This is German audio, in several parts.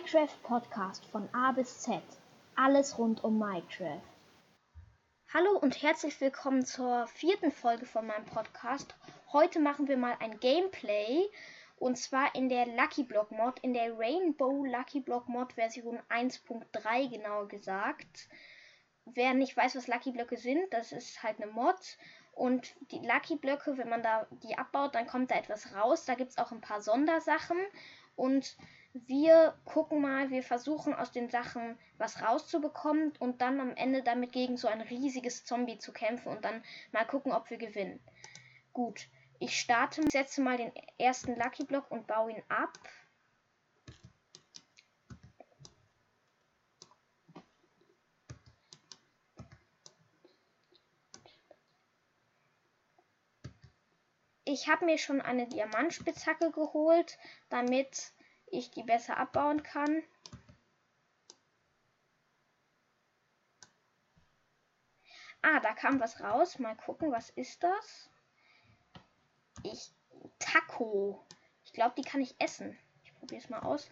Minecraft Podcast von A bis Z. Alles rund um Minecraft. Hallo und herzlich willkommen zur vierten Folge von meinem Podcast. Heute machen wir mal ein Gameplay und zwar in der Lucky Block Mod, in der Rainbow Lucky Block Mod Version 1.3 genauer gesagt. Wer nicht weiß, was Lucky Blöcke sind, das ist halt eine Mod und die Lucky Blöcke, wenn man da die abbaut, dann kommt da etwas raus. Da gibt es auch ein paar Sondersachen und wir gucken mal, wir versuchen aus den Sachen was rauszubekommen und dann am Ende damit gegen so ein riesiges Zombie zu kämpfen und dann mal gucken, ob wir gewinnen. Gut, ich starte, setze mal den ersten Lucky Block und baue ihn ab. Ich habe mir schon eine Diamantspitzhacke geholt, damit ich die besser abbauen kann. Ah, da kam was raus. Mal gucken, was ist das? Ich. Taco. Ich glaube, die kann ich essen. Ich probiere es mal aus.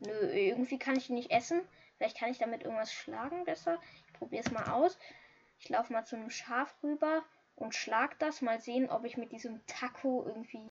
Nö, irgendwie kann ich die nicht essen. Vielleicht kann ich damit irgendwas schlagen besser. Ich probiere es mal aus. Ich laufe mal zu einem Schaf rüber und schlag das. Mal sehen, ob ich mit diesem Taco irgendwie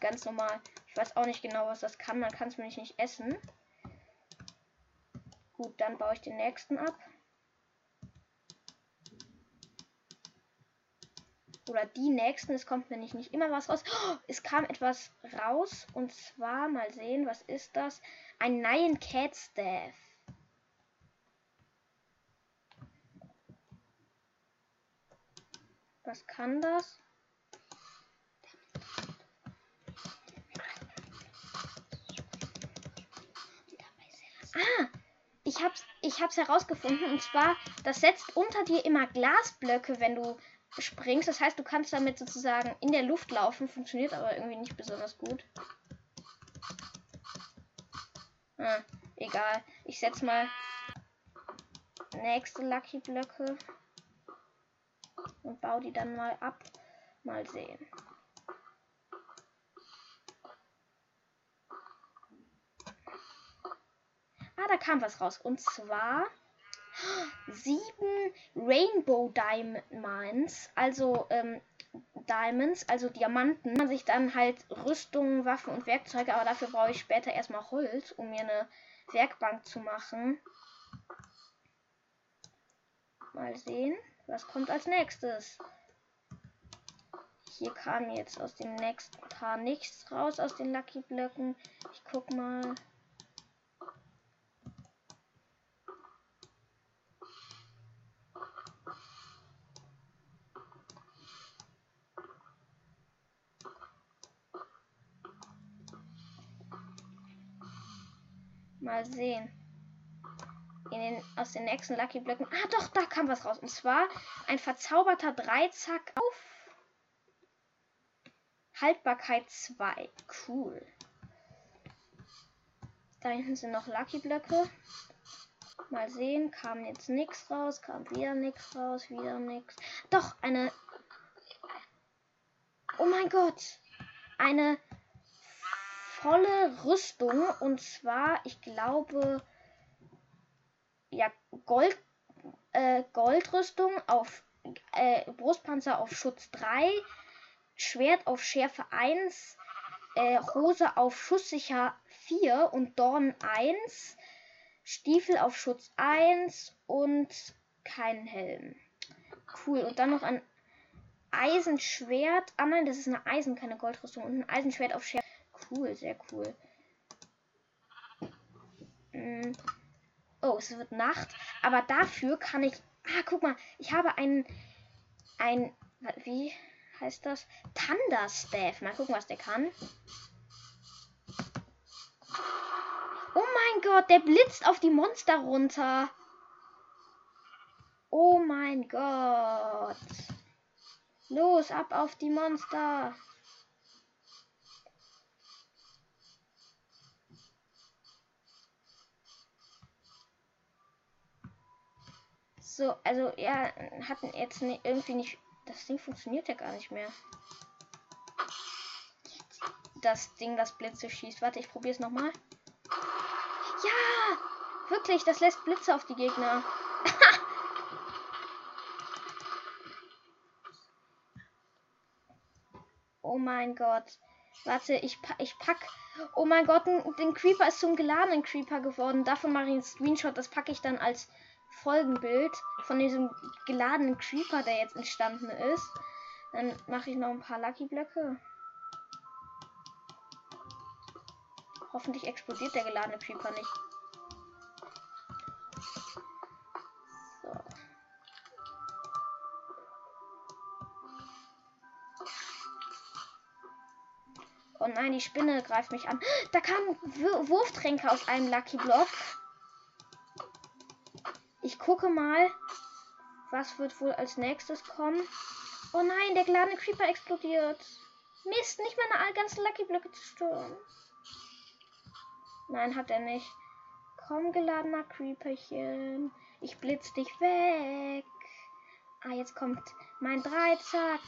ganz normal. Ich weiß auch nicht genau, was das kann. Man kann es mir nicht essen. Gut, dann baue ich den nächsten ab. Oder die nächsten. Es kommt mir nicht, immer was raus. Oh, es kam etwas raus. Und zwar, mal sehen, was ist das? Ein Nyan Cat Staff. Was kann das? Ah, ich hab's, ich hab's herausgefunden. Und zwar, das setzt unter dir immer Glasblöcke, wenn du springst. Das heißt, du kannst damit sozusagen in der Luft laufen. Funktioniert aber irgendwie nicht besonders gut. Ah, egal. Ich setz mal nächste Lucky Blöcke und baue die dann mal ab. Mal sehen. Da kam was raus. Und zwar sieben Rainbow Diamonds, also ähm, Diamonds, also Diamanten. Man sich dann halt Rüstungen, Waffen und Werkzeuge, aber dafür brauche ich später erstmal Holz, um mir eine Werkbank zu machen. Mal sehen, was kommt als nächstes. Hier kam jetzt aus dem nächsten Paar nichts raus aus den Lucky Blöcken. Ich guck mal. Mal sehen. Den, aus den nächsten Lucky Blöcken. Ah, doch, da kam was raus. Und zwar ein verzauberter Dreizack auf Haltbarkeit 2. Cool. Da hinten sind noch Lucky Blöcke. Mal sehen, kam jetzt nichts raus, kam wieder nichts raus, wieder nichts. Doch, eine. Oh mein Gott! Eine volle Rüstung. Und zwar, ich glaube, ja, Gold, äh, Goldrüstung auf äh, Brustpanzer auf Schutz 3, Schwert auf Schärfe 1, äh, Hose auf Schusssicher 4 und Dorn 1, Stiefel auf Schutz 1 und keinen Helm. Cool. Und dann noch ein Eisenschwert. Ah nein, das ist eine Eisen, keine Goldrüstung. Und ein Eisenschwert auf Schärfe cool, sehr cool. Mm. Oh, es wird Nacht. Aber dafür kann ich. Ah, guck mal, ich habe einen. Ein. Wie heißt das? Thunderstaff. Mal gucken, was der kann. Oh mein Gott, der blitzt auf die Monster runter. Oh mein Gott. Los, ab auf die Monster. So, also er hatten jetzt nicht, irgendwie nicht. Das Ding funktioniert ja gar nicht mehr. das Ding, das Blitze schießt. Warte, ich probiere es nochmal. Ja! Wirklich, das lässt Blitze auf die Gegner. oh mein Gott. Warte, ich, ich pack. Oh mein Gott, den Creeper ist zum geladenen Creeper geworden. Davon mache ich einen Screenshot. Das packe ich dann als Folgenbild von diesem geladenen Creeper, der jetzt entstanden ist. Dann mache ich noch ein paar Lucky Blöcke. Hoffentlich explodiert der geladene Creeper nicht. So. Oh nein, die Spinne greift mich an. Da kamen Wurftränke aus einem Lucky Block. Gucke mal, was wird wohl als nächstes kommen. Oh nein, der geladene Creeper explodiert. Mist, nicht meine ganzen Lucky Blöcke zerstören. Nein, hat er nicht. Komm, geladener Creeperchen. Ich blitz dich weg. Ah, jetzt kommt mein Dreizack.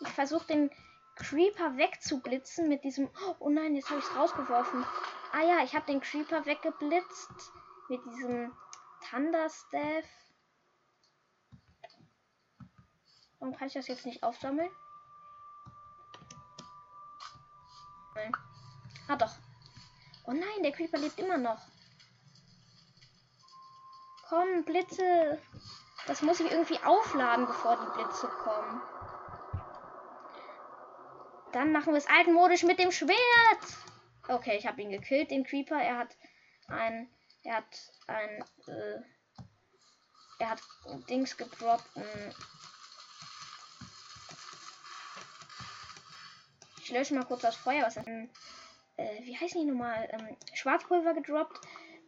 Ich versuche den Creeper wegzublitzen mit diesem. Oh nein, jetzt habe ich es rausgeworfen. Ah ja, ich habe den Creeper weggeblitzt mit diesem Thunderstaff. Warum kann ich das jetzt nicht aufsammeln? Ah doch. Oh nein, der Creeper lebt immer noch. Komm, Blitze. Das muss ich irgendwie aufladen, bevor die Blitze kommen. Dann machen wir es altmodisch mit dem Schwert. Okay, ich habe ihn gekillt, den Creeper. Er hat ein. Er hat ein. Äh, er hat Dings gedroppt. Ich lösche mal kurz das Feuer. Was ähm, äh, wie heißen die nochmal? Ähm, Schwarzpulver gedroppt.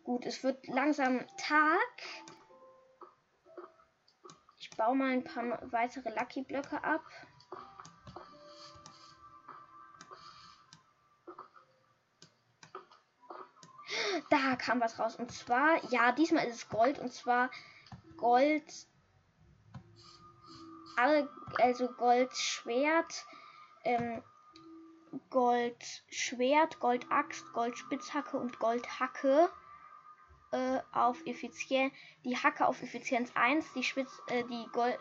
Gut, es wird langsam Tag. Ich baue mal ein paar weitere Lucky Blöcke ab. Kam was raus. Und zwar, ja, diesmal ist es Gold. Und zwar Gold. Also Goldschwert. Ähm, Goldschwert, Goldaxt, Goldspitzhacke und Goldhacke äh, auf Effizienz. Die Hacke auf Effizienz 1, die Spitz, äh, die Gold,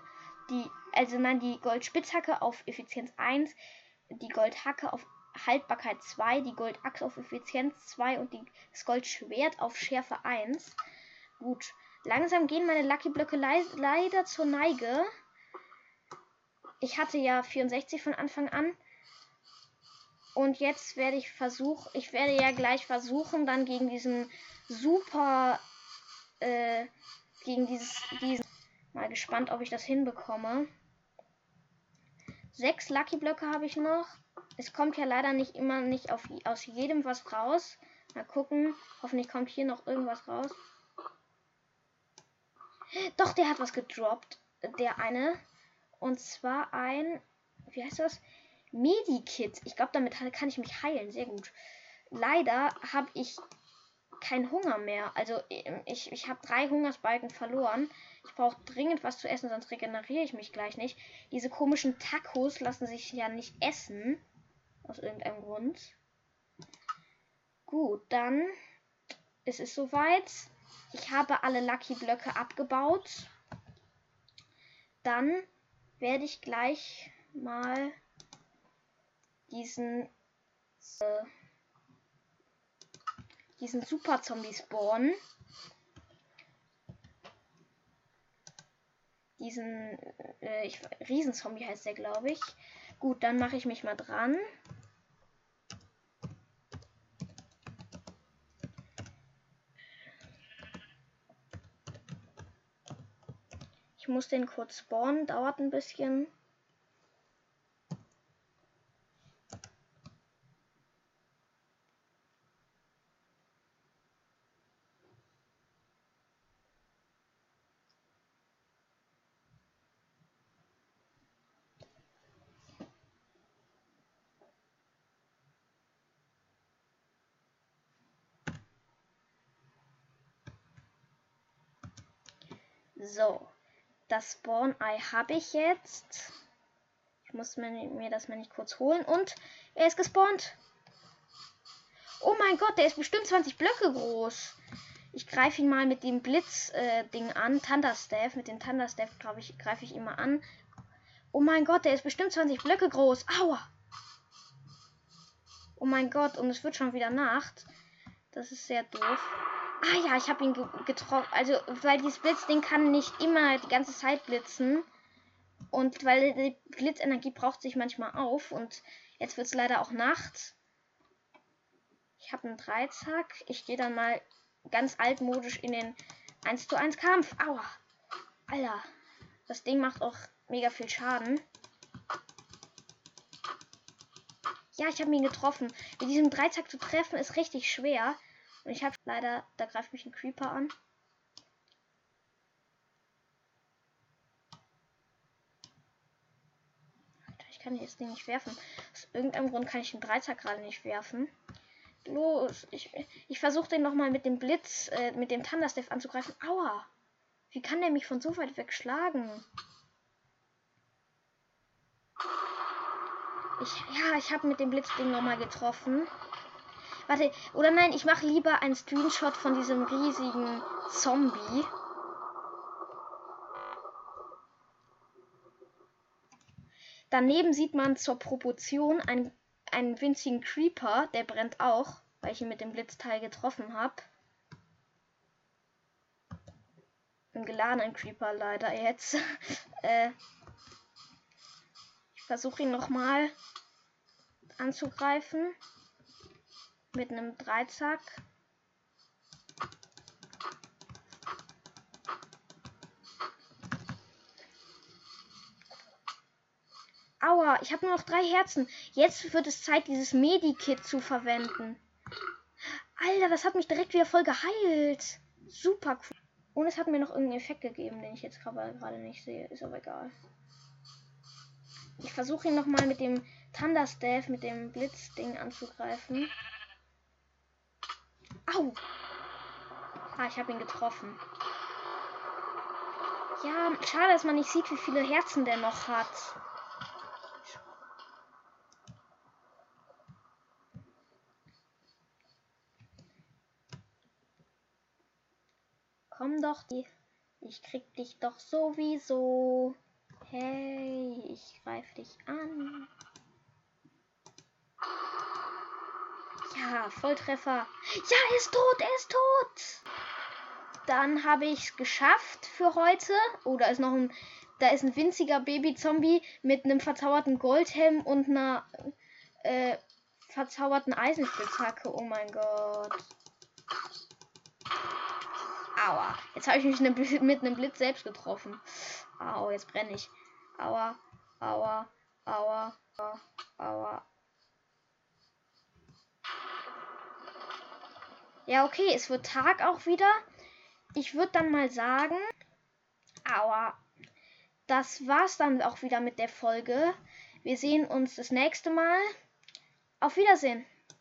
die, also nein, die Goldspitzhacke auf Effizienz 1, die Goldhacke auf Haltbarkeit 2, die Goldaxt auf Effizienz 2 und die, das Goldschwert auf Schärfe 1. Gut. Langsam gehen meine Lucky Blöcke le leider zur Neige. Ich hatte ja 64 von Anfang an. Und jetzt werde ich versuchen, ich werde ja gleich versuchen, dann gegen diesen super, äh, gegen dieses, diesen, mal gespannt, ob ich das hinbekomme. Sechs Lucky Blöcke habe ich noch. Es kommt ja leider nicht immer nicht auf, aus jedem was raus. Mal gucken. Hoffentlich kommt hier noch irgendwas raus. Doch, der hat was gedroppt. Der eine. Und zwar ein. Wie heißt das? Medikit. Ich glaube, damit kann ich mich heilen. Sehr gut. Leider habe ich keinen Hunger mehr. Also ähm, ich, ich habe drei Hungersbalken verloren. Ich brauche dringend was zu essen, sonst regeneriere ich mich gleich nicht. Diese komischen Tacos lassen sich ja nicht essen. Aus irgendeinem Grund. Gut, dann ist es soweit. Ich habe alle Lucky Blöcke abgebaut. Dann werde ich gleich mal diesen äh, diesen Super Zombie spawnen. Diesen äh, ich, Riesenzombie heißt der, glaube ich. Gut, dann mache ich mich mal dran. Ich muss den kurz spawnen, dauert ein bisschen. So, das Spawn-Ei habe ich jetzt. Ich muss mir, mir das mal nicht kurz holen. Und er ist gespawnt. Oh mein Gott, der ist bestimmt 20 Blöcke groß. Ich greife ihn mal mit dem Blitz-Ding äh, an. Thunderstaff. Mit dem Thunderstaff greife ich, greif ich ihn mal an. Oh mein Gott, der ist bestimmt 20 Blöcke groß. Aua. Oh mein Gott, und es wird schon wieder Nacht. Das ist sehr doof. Ah ja, ich habe ihn ge getroffen. Also, weil dieses Blitzding kann nicht immer die ganze Zeit blitzen. Und weil die Blitzenergie braucht sich manchmal auf. Und jetzt wird es leider auch Nacht. Ich habe einen Dreizack. Ich gehe dann mal ganz altmodisch in den 1 zu 1 Kampf. Aua. Alter. Das Ding macht auch mega viel Schaden. Ja, ich habe ihn getroffen. Mit diesem Dreizack zu treffen ist richtig schwer. Und ich habe leider, da greift mich ein Creeper an. Ich kann das Ding nicht werfen. Aus irgendeinem Grund kann ich den Dreizack gerade nicht werfen. Los, ich, ich versuche den nochmal mit dem Blitz, äh, mit dem Thunderstaff anzugreifen. Aua! Wie kann der mich von so weit weg schlagen? Ich, ja, ich habe mit dem Blitzding nochmal getroffen. Warte, oder nein, ich mache lieber einen Screenshot von diesem riesigen Zombie. Daneben sieht man zur Proportion einen, einen winzigen Creeper, der brennt auch, weil ich ihn mit dem Blitzteil getroffen habe. Ein geladenen Creeper leider jetzt. äh, versuche ihn nochmal anzugreifen. Mit einem Dreizack. Aua, ich habe nur noch drei Herzen. Jetzt wird es Zeit, dieses Medikit zu verwenden. Alter, das hat mich direkt wieder voll geheilt. Super cool. Und es hat mir noch irgendeinen Effekt gegeben, den ich jetzt gerade nicht sehe. Ist aber egal. Ich versuche ihn nochmal mit dem Thunderstaff, mit dem Blitzding anzugreifen. Au! Ah, ich habe ihn getroffen. Ja, schade, dass man nicht sieht, wie viele Herzen der noch hat. Komm doch, die. Ich krieg dich doch sowieso. Hey, ich greife dich an. Ja, Volltreffer. Ja, er ist tot, er ist tot. Dann habe ich es geschafft für heute. Oh, da ist noch ein, da ist ein winziger Baby-Zombie mit einem verzauberten Goldhelm und einer äh, verzauberten Eisenspitzhacke. Oh mein Gott. Aua. Jetzt habe ich mich mit einem Blitz selbst getroffen. Au, jetzt brenne ich. Aua, aua, aua, aua, aua. Ja, okay, es wird Tag auch wieder. Ich würde dann mal sagen, aua. Das war's dann auch wieder mit der Folge. Wir sehen uns das nächste Mal. Auf Wiedersehen.